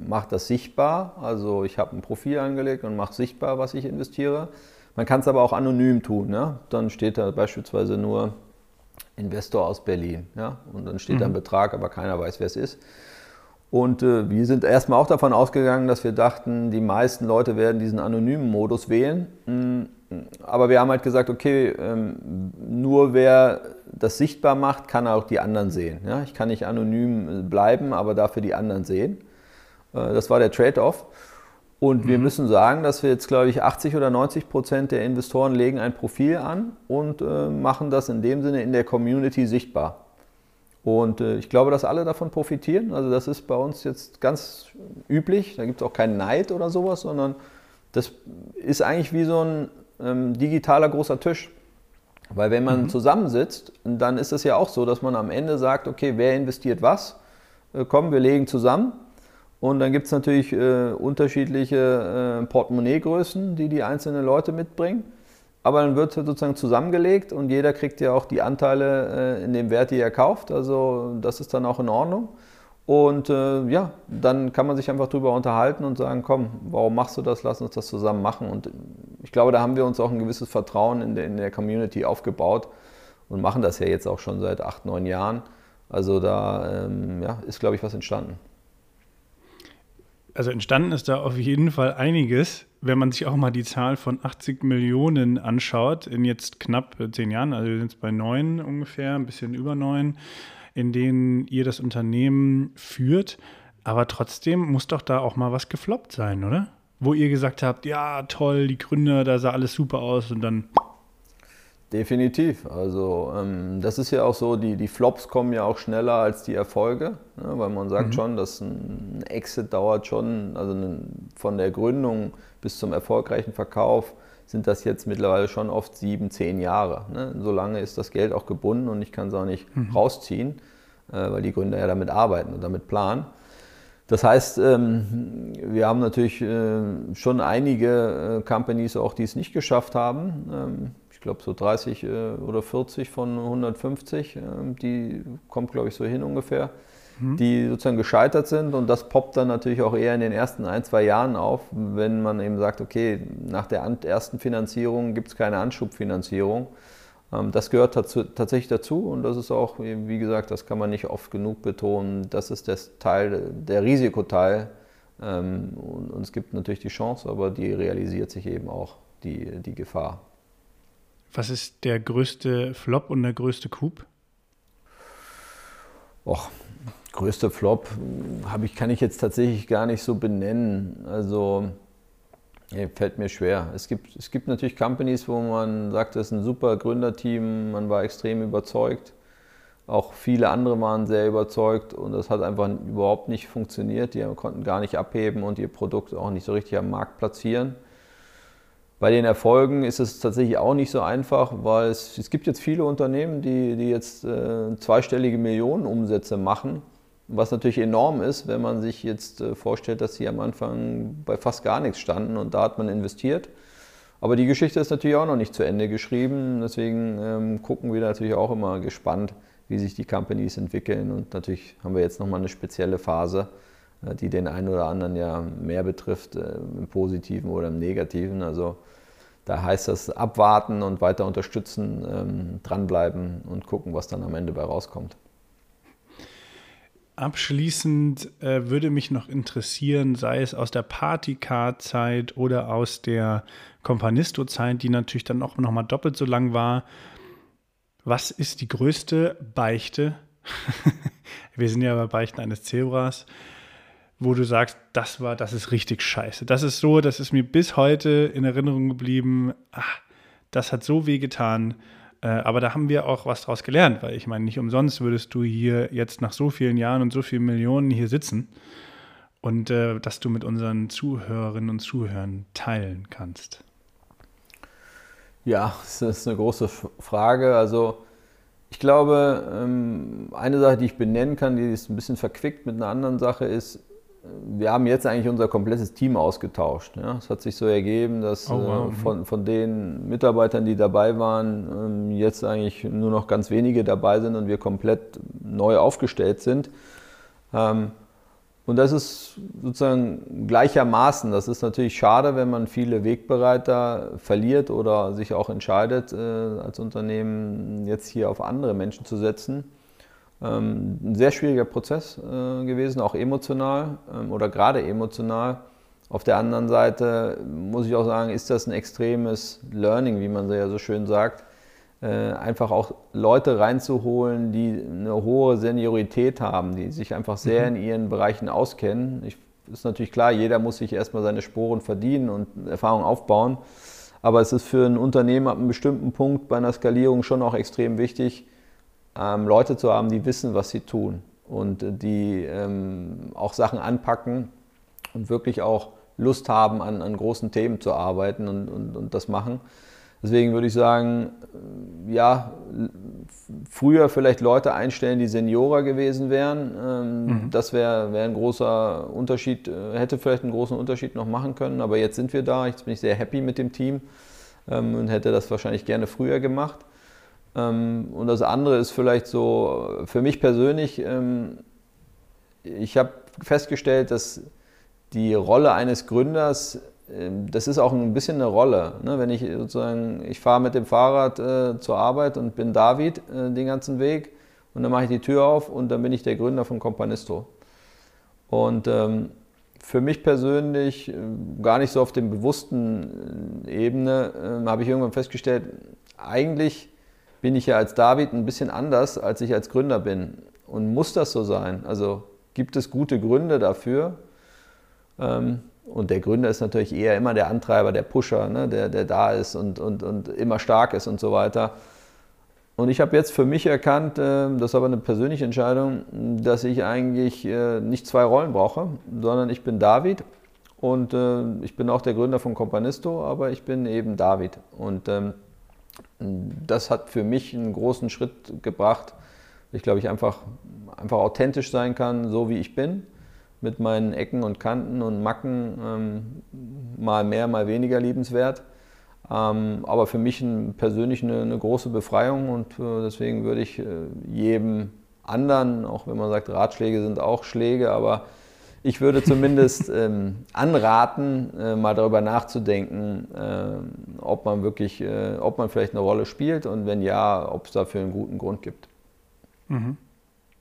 mache das sichtbar, also ich habe ein Profil angelegt und mache sichtbar, was ich investiere. Man kann es aber auch anonym tun. Ja? Dann steht da beispielsweise nur Investor aus Berlin. Ja? Und dann steht mhm. da ein mhm. Betrag, aber keiner weiß, wer es ist. Und äh, wir sind erstmal auch davon ausgegangen, dass wir dachten, die meisten Leute werden diesen anonymen Modus wählen. Aber wir haben halt gesagt, okay, ähm, nur wer das sichtbar macht, kann auch die anderen sehen. Ja? Ich kann nicht anonym bleiben, aber dafür die anderen sehen. Äh, das war der Trade-off. Und wir mhm. müssen sagen, dass wir jetzt, glaube ich, 80 oder 90 Prozent der Investoren legen ein Profil an und äh, machen das in dem Sinne in der Community sichtbar. Und äh, ich glaube, dass alle davon profitieren. Also das ist bei uns jetzt ganz üblich. Da gibt es auch keinen Neid oder sowas, sondern das ist eigentlich wie so ein ähm, digitaler großer Tisch. Weil wenn man mhm. zusammensitzt, dann ist es ja auch so, dass man am Ende sagt, okay, wer investiert was? Äh, komm, wir legen zusammen. Und dann gibt es natürlich äh, unterschiedliche äh, Portemonnaiegrößen, die die einzelnen Leute mitbringen aber dann wird sozusagen zusammengelegt und jeder kriegt ja auch die Anteile äh, in dem Wert, die er kauft. Also das ist dann auch in Ordnung. Und äh, ja, dann kann man sich einfach darüber unterhalten und sagen, komm, warum machst du das? Lass uns das zusammen machen. Und ich glaube, da haben wir uns auch ein gewisses Vertrauen in der, in der Community aufgebaut und machen das ja jetzt auch schon seit acht, neun Jahren. Also da ähm, ja, ist, glaube ich, was entstanden also entstanden ist da auf jeden Fall einiges, wenn man sich auch mal die Zahl von 80 Millionen anschaut, in jetzt knapp zehn Jahren, also wir sind jetzt bei neun ungefähr, ein bisschen über neun, in denen ihr das Unternehmen führt. Aber trotzdem muss doch da auch mal was gefloppt sein, oder? Wo ihr gesagt habt, ja, toll, die Gründer, da sah alles super aus und dann Definitiv. Also ähm, das ist ja auch so, die, die Flops kommen ja auch schneller als die Erfolge, ne? weil man sagt mhm. schon, dass ein Exit dauert schon, also von der Gründung bis zum erfolgreichen Verkauf sind das jetzt mittlerweile schon oft sieben, zehn Jahre. Ne? So lange ist das Geld auch gebunden und ich kann es auch nicht mhm. rausziehen, äh, weil die Gründer ja damit arbeiten und damit planen. Das heißt, ähm, wir haben natürlich äh, schon einige äh, Companies auch, die es nicht geschafft haben. Ähm, glaube so 30 äh, oder 40 von 150, äh, die kommt glaube ich so hin ungefähr, mhm. die sozusagen gescheitert sind und das poppt dann natürlich auch eher in den ersten ein, zwei Jahren auf, wenn man eben sagt, okay, nach der ersten Finanzierung gibt es keine Anschubfinanzierung. Ähm, das gehört dazu, tatsächlich dazu und das ist auch, wie gesagt, das kann man nicht oft genug betonen, das ist der Teil, der Risikoteil. Ähm, und es gibt natürlich die Chance, aber die realisiert sich eben auch, die, die Gefahr. Was ist der größte Flop und der größte Coup? Och, größter Flop ich, kann ich jetzt tatsächlich gar nicht so benennen. Also ja, fällt mir schwer. Es gibt, es gibt natürlich Companies, wo man sagt, das ist ein super Gründerteam, man war extrem überzeugt. Auch viele andere waren sehr überzeugt und das hat einfach überhaupt nicht funktioniert. Die konnten gar nicht abheben und ihr Produkt auch nicht so richtig am Markt platzieren. Bei den Erfolgen ist es tatsächlich auch nicht so einfach, weil es, es gibt jetzt viele Unternehmen, die, die jetzt äh, zweistellige Millionenumsätze machen was natürlich enorm ist, wenn man sich jetzt äh, vorstellt, dass sie am Anfang bei fast gar nichts standen und da hat man investiert. Aber die Geschichte ist natürlich auch noch nicht zu Ende geschrieben. Deswegen ähm, gucken wir natürlich auch immer gespannt, wie sich die Companies entwickeln. Und natürlich haben wir jetzt nochmal eine spezielle Phase, äh, die den einen oder anderen ja mehr betrifft, äh, im Positiven oder im Negativen. Also da heißt das abwarten und weiter unterstützen, ähm, dranbleiben und gucken, was dann am Ende bei rauskommt. Abschließend äh, würde mich noch interessieren, sei es aus der Partycard-Zeit oder aus der Companisto-Zeit, die natürlich dann auch noch mal doppelt so lang war. Was ist die größte Beichte? Wir sind ja bei Beichten eines Zebras, wo du sagst, das war, das ist richtig scheiße. Das ist so, das ist mir bis heute in Erinnerung geblieben. Ach, das hat so weh getan. Äh, aber da haben wir auch was draus gelernt, weil ich meine, nicht umsonst würdest du hier jetzt nach so vielen Jahren und so vielen Millionen hier sitzen und äh, dass du mit unseren Zuhörerinnen und Zuhörern teilen kannst. Ja, das ist eine große Frage. Also ich glaube, ähm, eine Sache, die ich benennen kann, die ist ein bisschen verquickt mit einer anderen Sache, ist, wir haben jetzt eigentlich unser komplettes Team ausgetauscht. Ja. Es hat sich so ergeben, dass oh, wow. äh, mhm. von, von den Mitarbeitern, die dabei waren, ähm, jetzt eigentlich nur noch ganz wenige dabei sind und wir komplett neu aufgestellt sind. Ähm, und das ist sozusagen gleichermaßen. Das ist natürlich schade, wenn man viele Wegbereiter verliert oder sich auch entscheidet, äh, als Unternehmen jetzt hier auf andere Menschen zu setzen. Ähm, ein sehr schwieriger Prozess äh, gewesen, auch emotional ähm, oder gerade emotional. Auf der anderen Seite muss ich auch sagen, ist das ein extremes Learning, wie man ja so schön sagt. Äh, einfach auch Leute reinzuholen, die eine hohe Seniorität haben, die sich einfach sehr mhm. in ihren Bereichen auskennen. Ich, ist natürlich klar, jeder muss sich erstmal seine Sporen verdienen und Erfahrung aufbauen. Aber es ist für ein Unternehmen ab einem bestimmten Punkt bei einer Skalierung schon auch extrem wichtig, ähm, Leute zu haben, die wissen, was sie tun und die ähm, auch Sachen anpacken und wirklich auch Lust haben, an, an großen Themen zu arbeiten und, und, und das machen. Deswegen würde ich sagen, äh, ja, früher vielleicht Leute einstellen, die Seniorer gewesen wären. Ähm, mhm. Das wäre wär ein großer Unterschied, äh, hätte vielleicht einen großen Unterschied noch machen können. Aber jetzt sind wir da. Jetzt bin ich sehr happy mit dem Team ähm, und hätte das wahrscheinlich gerne früher gemacht. Ähm, und das andere ist vielleicht so, für mich persönlich, ähm, ich habe festgestellt, dass die Rolle eines Gründers, ähm, das ist auch ein bisschen eine Rolle. Ne? Wenn ich sozusagen, ich fahre mit dem Fahrrad äh, zur Arbeit und bin David äh, den ganzen Weg und dann mache ich die Tür auf und dann bin ich der Gründer von Companisto. Und für mich persönlich, äh, gar nicht so auf dem bewussten Ebene, habe ich irgendwann festgestellt, eigentlich bin ich ja als David ein bisschen anders, als ich als Gründer bin. Und muss das so sein? Also gibt es gute Gründe dafür? Ähm, und der Gründer ist natürlich eher immer der Antreiber, der Pusher, ne? der, der da ist und, und, und immer stark ist und so weiter. Und ich habe jetzt für mich erkannt, äh, das ist aber eine persönliche Entscheidung, dass ich eigentlich äh, nicht zwei Rollen brauche, sondern ich bin David und äh, ich bin auch der Gründer von Companisto, aber ich bin eben David. Und ähm, das hat für mich einen großen Schritt gebracht. Ich glaube, ich einfach, einfach authentisch sein kann, so wie ich bin, mit meinen Ecken und Kanten und Macken, ähm, mal mehr, mal weniger liebenswert. Ähm, aber für mich ein, persönlich eine, eine, große Befreiung und äh, deswegen würde ich äh, jedem anderen, auch wenn man sagt, Ratschläge sind auch Schläge, aber ich würde zumindest ähm, anraten, äh, mal darüber nachzudenken, äh, ob man wirklich, äh, ob man vielleicht eine Rolle spielt und wenn ja, ob es dafür einen guten Grund gibt. Mhm.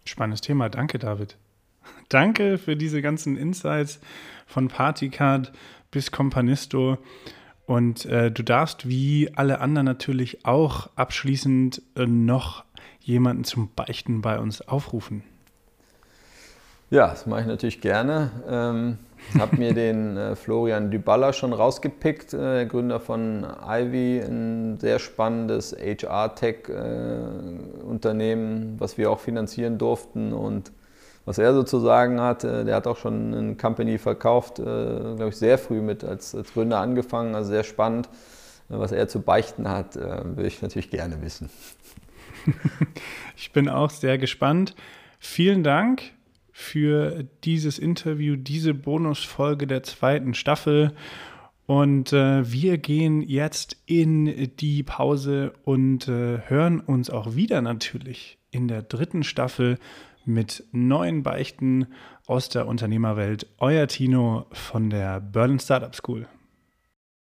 Spannendes Thema. Danke, David. Danke für diese ganzen Insights von Partycard bis Companisto. Und äh, du darfst wie alle anderen natürlich auch abschließend äh, noch jemanden zum Beichten bei uns aufrufen. Ja, das mache ich natürlich gerne. Ähm, habe mir den äh, Florian Dyballa schon rausgepickt, äh, Gründer von Ivy, ein sehr spannendes HR-Tech-Unternehmen, äh, was wir auch finanzieren durften und was er sozusagen hat, äh, der hat auch schon eine Company verkauft, äh, glaube ich, sehr früh mit als, als, Gründer angefangen, also sehr spannend. Äh, was er zu beichten hat, würde ich natürlich gerne wissen. ich bin auch sehr gespannt. Vielen Dank für dieses Interview, diese Bonusfolge der zweiten Staffel. Und äh, wir gehen jetzt in die Pause und äh, hören uns auch wieder natürlich in der dritten Staffel mit neuen Beichten aus der Unternehmerwelt. Euer Tino von der Berlin Startup School.